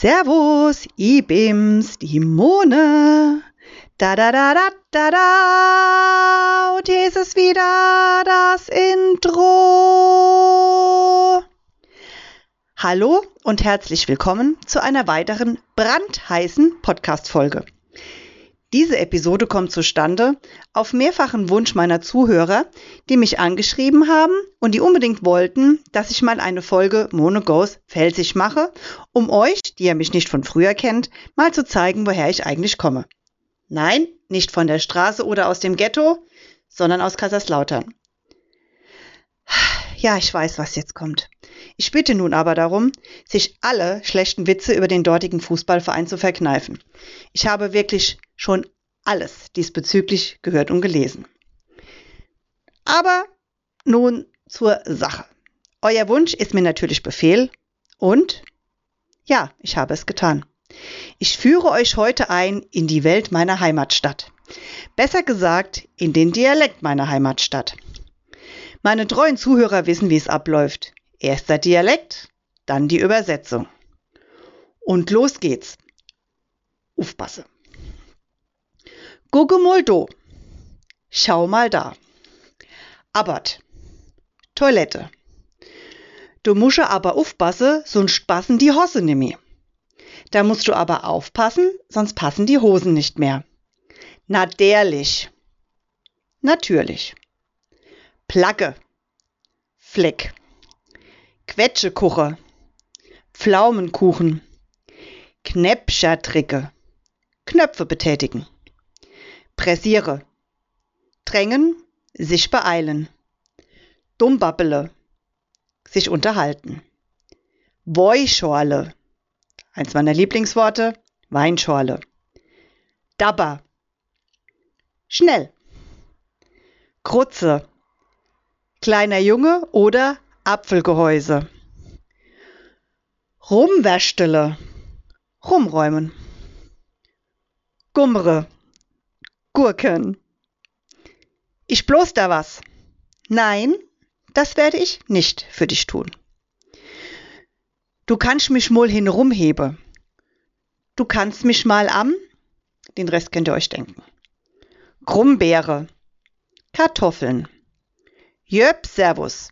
Servus, Ibims, die Mone. Da da da da da da. Und hier ist es wieder das Intro. Hallo und herzlich willkommen zu einer weiteren brandheißen Podcast-Folge. Diese Episode kommt zustande auf mehrfachen Wunsch meiner Zuhörer, die mich angeschrieben haben und die unbedingt wollten, dass ich mal eine Folge Monogos felsig mache, um euch, die ihr mich nicht von früher kennt, mal zu zeigen, woher ich eigentlich komme. Nein, nicht von der Straße oder aus dem Ghetto, sondern aus Kaiserslautern. Ja, ich weiß, was jetzt kommt. Ich bitte nun aber darum, sich alle schlechten Witze über den dortigen Fußballverein zu verkneifen. Ich habe wirklich schon alles diesbezüglich gehört und gelesen. Aber nun zur Sache. Euer Wunsch ist mir natürlich Befehl und ja, ich habe es getan. Ich führe euch heute ein in die Welt meiner Heimatstadt. Besser gesagt, in den Dialekt meiner Heimatstadt. Meine treuen Zuhörer wissen, wie es abläuft. Erster Dialekt, dann die Übersetzung. Und los geht's. Aufpasse. Gucke mal do. Schau mal da. Abbert. Toilette. Du musst aber aufpassen, sonst passen die Hosse nimmer. Da musst du aber aufpassen, sonst passen die Hosen nicht mehr. Natürlich. Natürlich. Plagge. Fleck. Quetschekuche. Pflaumenkuchen. Knäpschertricke. Knöpfe betätigen pressiere, drängen, sich beeilen, dummbabbele, sich unterhalten, Woischorle, eins meiner Lieblingsworte, Weinschorle, Dabber, schnell, Krutze, kleiner Junge oder Apfelgehäuse, Rumwäschstelle, rumräumen, Gummere, Gurken. Ich bloß da was. Nein, das werde ich nicht für dich tun. Du kannst mich mal hinrumhebe. Du kannst mich mal am, den Rest könnt ihr euch denken. Krummbeere, Kartoffeln. Jöp, Servus.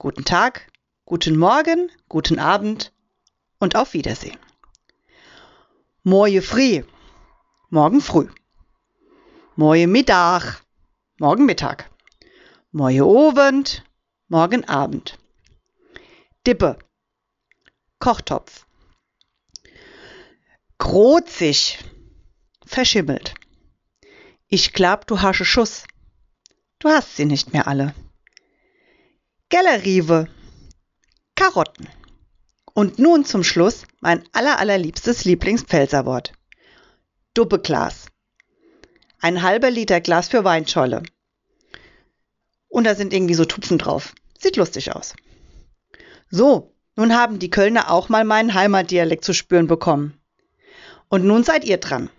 Guten Tag, guten Morgen, guten Abend und auf Wiedersehen. Morje früh, morgen früh. Morgen Mittag, morgen Mittag. Morgen Abend, morgen Abend. Dippe, Kochtopf. Grozig, verschimmelt. Ich glaub, du hast Schuss. Du hast sie nicht mehr alle. Gellerive, Karotten. Und nun zum Schluss mein allerallerliebstes Lieblingspfälzerwort. Duppeglas ein halber Liter Glas für Weinscholle. Und da sind irgendwie so Tupfen drauf. Sieht lustig aus. So, nun haben die Kölner auch mal meinen Heimatdialekt zu spüren bekommen. Und nun seid ihr dran.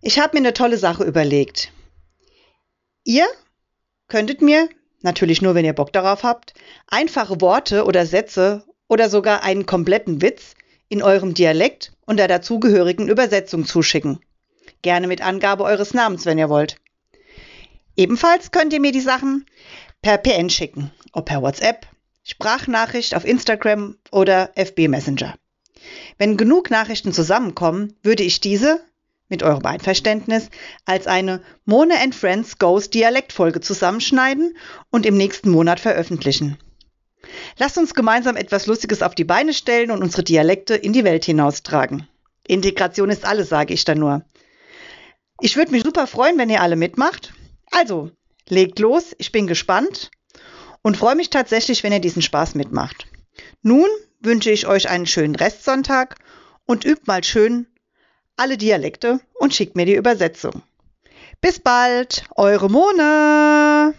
Ich habe mir eine tolle Sache überlegt. Ihr könntet mir, natürlich nur wenn ihr Bock darauf habt, einfache Worte oder Sätze oder sogar einen kompletten Witz in eurem Dialekt und der dazugehörigen Übersetzung zuschicken gerne mit Angabe eures Namens, wenn ihr wollt. Ebenfalls könnt ihr mir die Sachen per PN schicken, ob per WhatsApp, Sprachnachricht auf Instagram oder FB Messenger. Wenn genug Nachrichten zusammenkommen, würde ich diese, mit eurem Einverständnis, als eine Mone and Friends Ghost Dialektfolge zusammenschneiden und im nächsten Monat veröffentlichen. Lasst uns gemeinsam etwas Lustiges auf die Beine stellen und unsere Dialekte in die Welt hinaustragen. Integration ist alles, sage ich da nur. Ich würde mich super freuen, wenn ihr alle mitmacht. Also, legt los, ich bin gespannt und freue mich tatsächlich, wenn ihr diesen Spaß mitmacht. Nun wünsche ich euch einen schönen Restsonntag und übt mal schön alle Dialekte und schickt mir die Übersetzung. Bis bald, eure Mona!